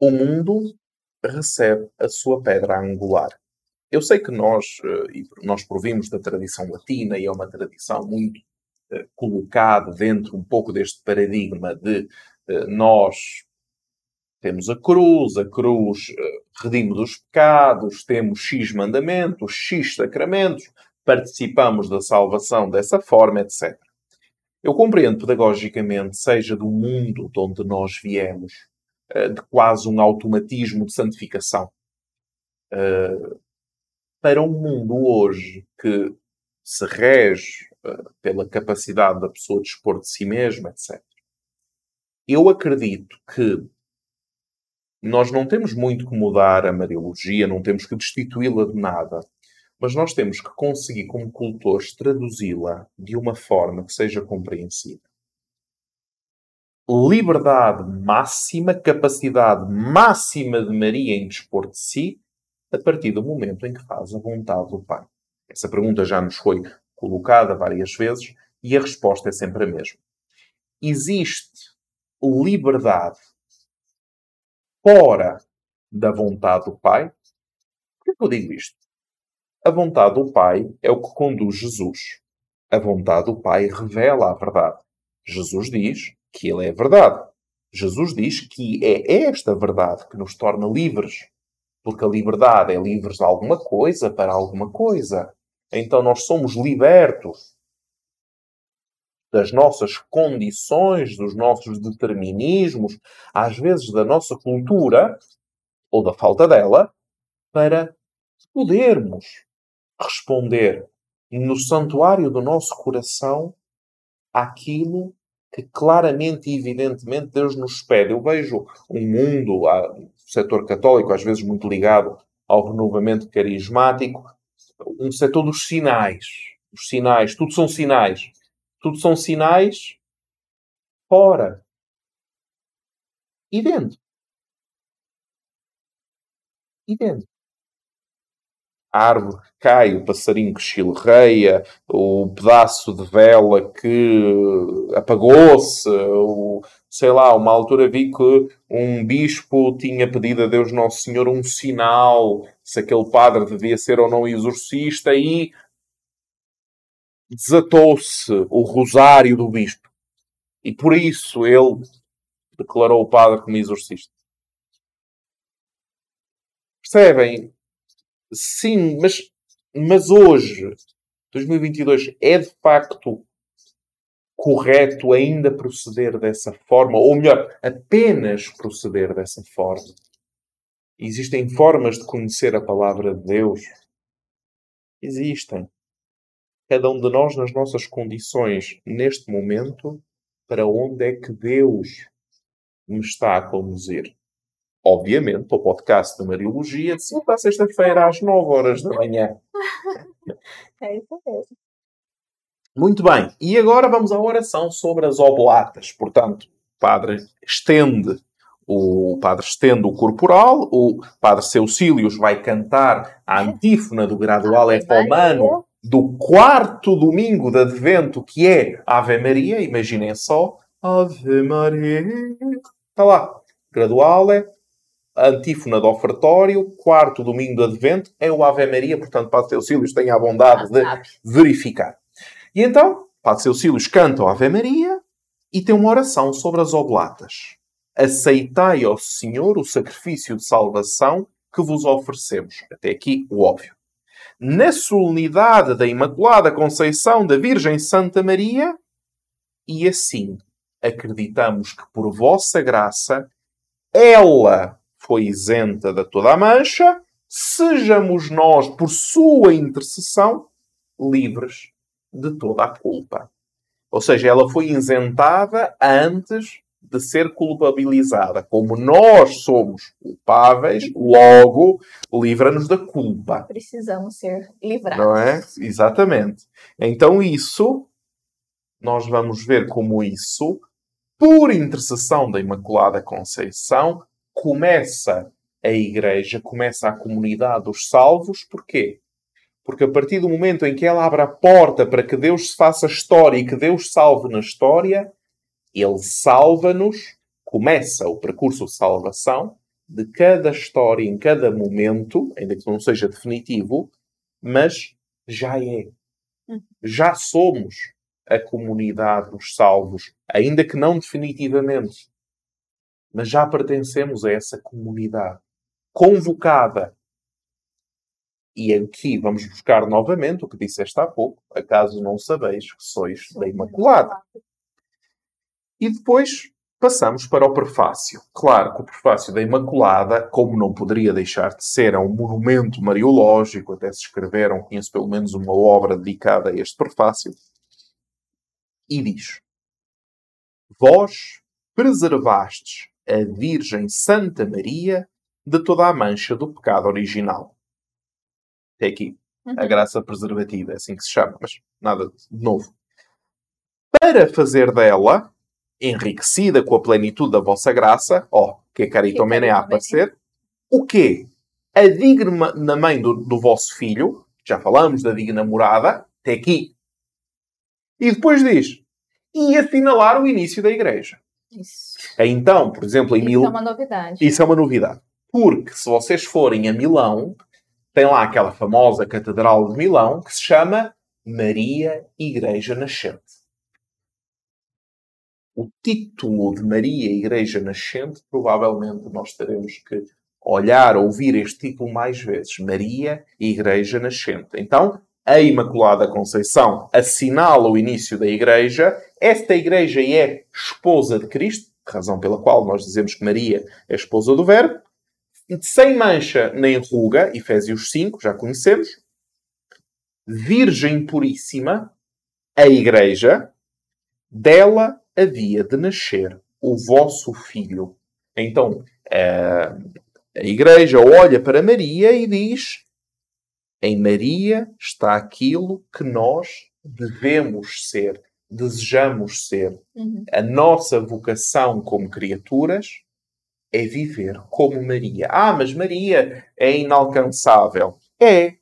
S2: o mundo recebe a sua pedra angular. Eu sei que nós, eh, nós provimos da tradição latina e é uma tradição muito uh, colocada dentro um pouco deste paradigma de uh, nós temos a cruz, a cruz redime dos pecados, temos X mandamentos, X sacramentos, participamos da salvação dessa forma, etc. Eu compreendo pedagogicamente, seja do mundo de onde nós viemos, de quase um automatismo de santificação para um mundo hoje que se rege uh, pela capacidade da pessoa de expor de si mesma, etc. Eu acredito que nós não temos muito que mudar a Mariologia, não temos que destituí-la de nada, mas nós temos que conseguir, como cultores, traduzi-la de uma forma que seja compreensível. Liberdade máxima, capacidade máxima de Maria em dispor de si, a partir do momento em que faz a vontade do Pai? Essa pergunta já nos foi colocada várias vezes e a resposta é sempre a mesma. Existe liberdade fora da vontade do Pai? Por que eu digo isto? A vontade do Pai é o que conduz Jesus. A vontade do Pai revela a verdade. Jesus diz que Ele é verdade. Jesus diz que é esta verdade que nos torna livres. Porque a liberdade é livre de alguma coisa para alguma coisa. Então nós somos libertos das nossas condições, dos nossos determinismos, às vezes da nossa cultura, ou da falta dela, para podermos responder no santuário do nosso coração àquilo que claramente e evidentemente Deus nos pede. Eu vejo um mundo, setor católico, às vezes muito ligado ao renovamento carismático, um setor dos sinais. Os sinais, tudo são sinais. Tudo são sinais fora e dentro. E dentro a árvore que cai, o passarinho que chilreia, o pedaço de vela que apagou-se, sei lá, uma altura vi que um bispo tinha pedido a Deus Nosso Senhor um sinal, se aquele padre devia ser ou não exorcista, e desatou-se o rosário do bispo. E por isso ele declarou o padre como exorcista. Percebem? Sim, mas, mas hoje, 2022, é de facto correto ainda proceder dessa forma? Ou melhor, apenas proceder dessa forma? Existem formas de conhecer a palavra de Deus? Existem. Cada um de nós, nas nossas condições, neste momento, para onde é que Deus me está a conduzir? Obviamente, para o podcast de Mariologia, de segunda a sexta-feira, às 9 horas da manhã.
S1: é isso mesmo.
S2: Muito bem. E agora vamos à oração sobre as oblatas. Portanto, o padre estende o padre estende o corporal, o padre Ceucílios vai cantar a antífona do gradual é romano do quarto domingo de advento, que é Ave Maria. Imaginem só. Ave Maria. Está lá. Gradual é antífona do ofertório, quarto domingo de Advento, é o Ave Maria, portanto, Padre Teocílios tenha a bondade de verificar. E então, Padre Teocílios canta o Ave Maria, e tem uma oração sobre as oblatas. Aceitai ao Senhor o sacrifício de salvação que vos oferecemos. Até aqui o óbvio. Na solenidade da Imaculada Conceição da Virgem Santa Maria, e assim acreditamos que por vossa graça ela foi isenta de toda a mancha, sejamos nós, por sua intercessão, livres de toda a culpa. Ou seja, ela foi isentada antes de ser culpabilizada. Como nós somos culpáveis, logo livra-nos da culpa.
S1: Precisamos ser livrados.
S2: Não é? Exatamente. Então isso, nós vamos ver como isso, por intercessão da Imaculada Conceição, começa a Igreja, começa a comunidade dos salvos. Porquê? Porque a partir do momento em que ela abre a porta para que Deus se faça história e que Deus salve na história, Ele salva-nos, começa o percurso de salvação de cada história, em cada momento, ainda que não seja definitivo, mas já é.
S1: Hum.
S2: Já somos a comunidade dos salvos, ainda que não definitivamente. Mas já pertencemos a essa comunidade convocada e aqui vamos buscar novamente o que disseste há pouco, acaso não sabeis que sois da Imaculada. E depois passamos para o prefácio. Claro que o prefácio da Imaculada, como não poderia deixar de ser, é um monumento mariológico, até se escreveram, conheço pelo menos uma obra dedicada a este prefácio, e diz: Vós preservastes a Virgem Santa Maria de toda a mancha do pecado original até aqui. Uhum. A graça preservativa, é assim que se chama, mas nada de novo. Para fazer dela, enriquecida com a plenitude da vossa graça, ó, oh, que é caritomene a aparecer, o quê? A digna mãe do, do vosso filho, já falamos da digna morada, até aqui. E depois diz, e assinalar o início da igreja.
S1: Isso.
S2: Então, por exemplo, em
S1: Isso
S2: Mil...
S1: é uma novidade.
S2: Isso é uma novidade. Porque se vocês forem a Milão, tem lá aquela famosa Catedral de Milão que se chama Maria Igreja Nascente. O título de Maria Igreja Nascente, provavelmente nós teremos que olhar, ouvir este título mais vezes. Maria Igreja Nascente. Então, a Imaculada Conceição assinala o início da Igreja. Esta Igreja é esposa de Cristo, razão pela qual nós dizemos que Maria é esposa do Verbo sem mancha nem ruga, Efésios 5, já conhecemos. Virgem puríssima, a Igreja, dela havia de nascer o vosso filho. Então, a, Igreja olha para Maria e diz: Em Maria está aquilo que nós devemos ser, desejamos ser.
S1: Uhum.
S2: A nossa vocação como criaturas é viver como Maria. Ah, mas Maria é inalcançável. É.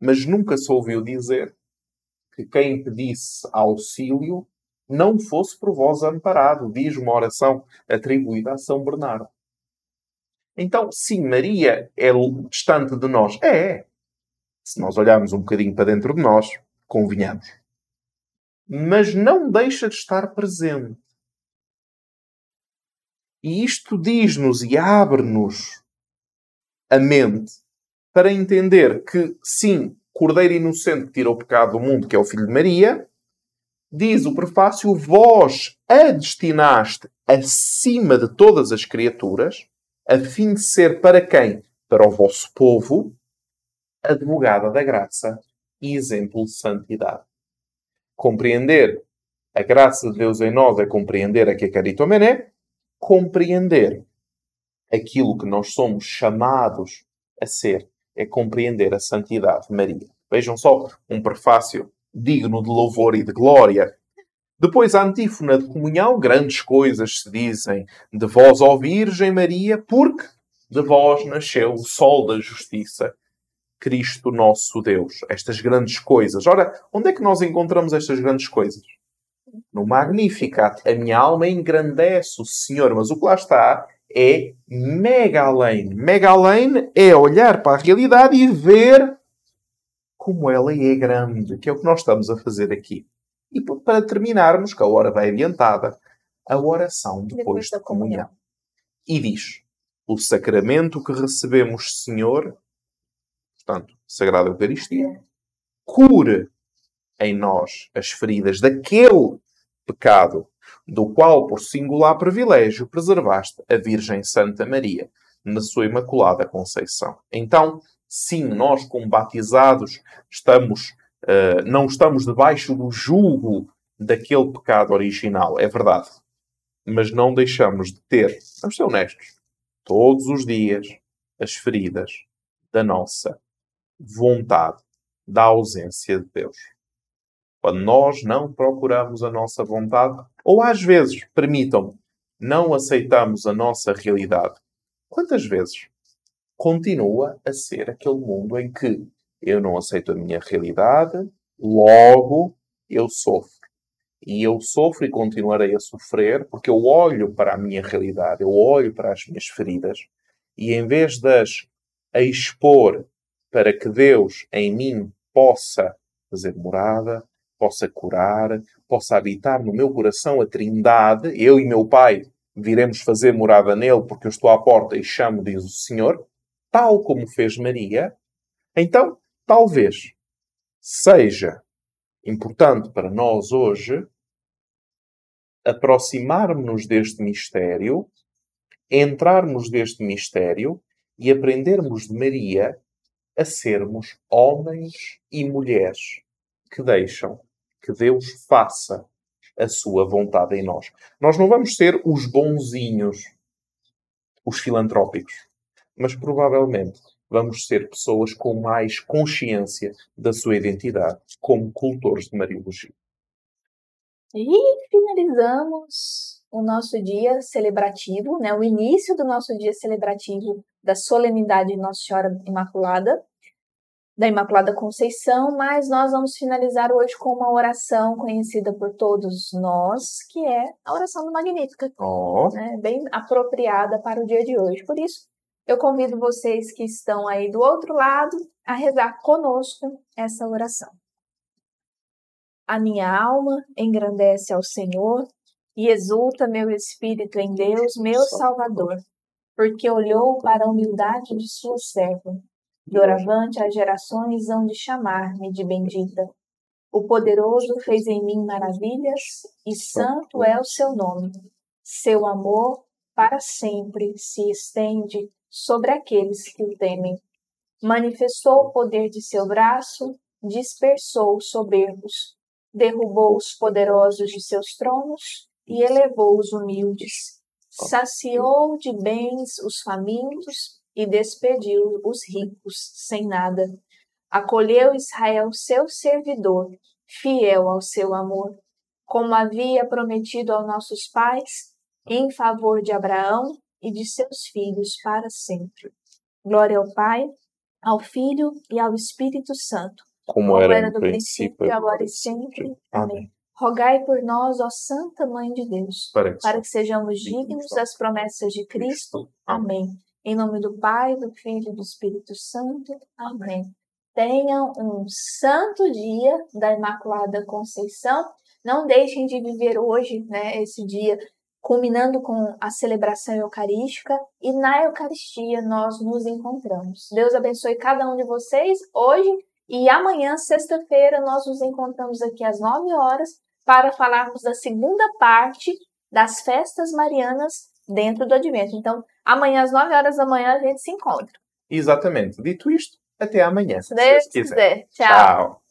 S2: Mas nunca se ouviu dizer que quem pedisse auxílio não fosse por vós amparado, diz uma oração atribuída a São Bernardo. Então, sim, Maria é distante de nós. É. Se nós olharmos um bocadinho para dentro de nós, convenhamos. Mas não deixa de estar presente. E isto diz-nos e abre-nos a mente para entender que, sim, Cordeiro Inocente tira o pecado do mundo, que é o Filho de Maria, diz o prefácio: Vós a destinaste acima de todas as criaturas, a fim de ser para quem? Para o vosso povo, advogada da graça e exemplo de santidade. Compreender a graça de Deus em nós é compreender a que é caritomené, compreender aquilo que nós somos chamados a ser, é compreender a santidade de Maria. Vejam só um prefácio digno de louvor e de glória. Depois a antífona de comunhão, grandes coisas se dizem de vós, ó Virgem Maria, porque de vós nasceu o sol da justiça, Cristo nosso Deus. Estas grandes coisas. Ora, onde é que nós encontramos estas grandes coisas? no Magnificat, a minha alma engrandece o Senhor, mas o que lá está é mega além. Mega além é olhar para a realidade e ver como ela é grande, que é o que nós estamos a fazer aqui. E para terminarmos, que a hora vai adiantada, a oração depois,
S1: da
S2: comunhão. E diz: O sacramento que recebemos, Senhor, portanto, Sagrada Eucaristia, cure em nós as feridas daquele pecado do qual, por singular privilégio, preservaste a Virgem Santa Maria na sua Imaculada Conceição. Então, sim, nós, como batizados, estamos, eh, não estamos debaixo do julgo daquele pecado original, é verdade. Mas não deixamos de ter, vamos ser honestos, todos os dias as feridas da nossa vontade, da ausência de Deus. Quando nós não procuramos a nossa vontade, ou às vezes, permitam-me, não aceitamos a nossa realidade, quantas vezes continua a ser aquele mundo em que eu não aceito a minha realidade, logo eu sofro. E eu sofro e continuarei a sofrer porque eu olho para a minha realidade, eu olho para as minhas feridas e em vez de as expor para que Deus em mim possa fazer morada, possa curar, possa habitar no meu coração a Trindade, eu e meu Pai viremos fazer morada nele porque eu estou à porta e chamo, diz o Senhor, tal como fez Maria, então talvez seja importante para nós hoje aproximarmos-nos deste mistério, entrarmos deste mistério e aprendermos de Maria a sermos homens e mulheres que deixam que Deus faça a sua vontade em nós. Nós não vamos ser os bonzinhos, os filantrópicos, mas provavelmente vamos ser pessoas com mais consciência da sua identidade como cultores de Mariologia.
S1: E finalizamos o nosso dia celebrativo, né? o início do nosso dia celebrativo da solenidade de Nossa Senhora Imaculada, da Imaculada Conceição, mas nós vamos finalizar hoje com uma oração conhecida por todos nós, que é a oração do Magnífica,
S2: Oh,
S1: né? bem apropriada para o dia de hoje. Por isso, eu convido vocês que estão aí do outro lado a rezar conosco essa oração. A minha alma engrandece ao Senhor e exulta meu espírito em Deus, meu Salvador, porque olhou para a humildade de sua serva. Doravante as gerações hão de chamar-me de bendita. O poderoso fez em mim maravilhas e santo é o seu nome. Seu amor para sempre se estende sobre aqueles que o temem. Manifestou o poder de seu braço, dispersou os soberbos, derrubou os poderosos de seus tronos e elevou os humildes. Saciou de bens os famintos e despediu os ricos sem nada. Acolheu Israel seu servidor, fiel ao seu amor, como havia prometido aos nossos pais, em favor de Abraão e de seus filhos para sempre. Glória ao Pai, ao Filho e ao Espírito Santo,
S2: como era no princípio,
S1: agora e sempre. Amém.
S2: Amém.
S1: Rogai por nós, ó Santa Mãe de Deus,
S2: Para que
S1: para que sejamos dignos das promessas de Cristo. Amém. Em nome do Pai, do Filho e do Espírito Santo. Amém. Tenham um santo dia da Imaculada Conceição. Não deixem de viver hoje, né, esse dia, culminando com a celebração eucarística. E na Eucaristia nós nos encontramos. Deus abençoe cada um de vocês hoje e amanhã, sexta-feira, nós nos encontramos aqui às 9 horas para falarmos da segunda parte das festas marianas dentro do Advento. Então, amanhã às 9 horas da manhã a gente se encontra.
S2: Exatamente. Dito isto, até amanhã. Se Deus quiser.
S1: quiser. Tchau.
S2: Tchau.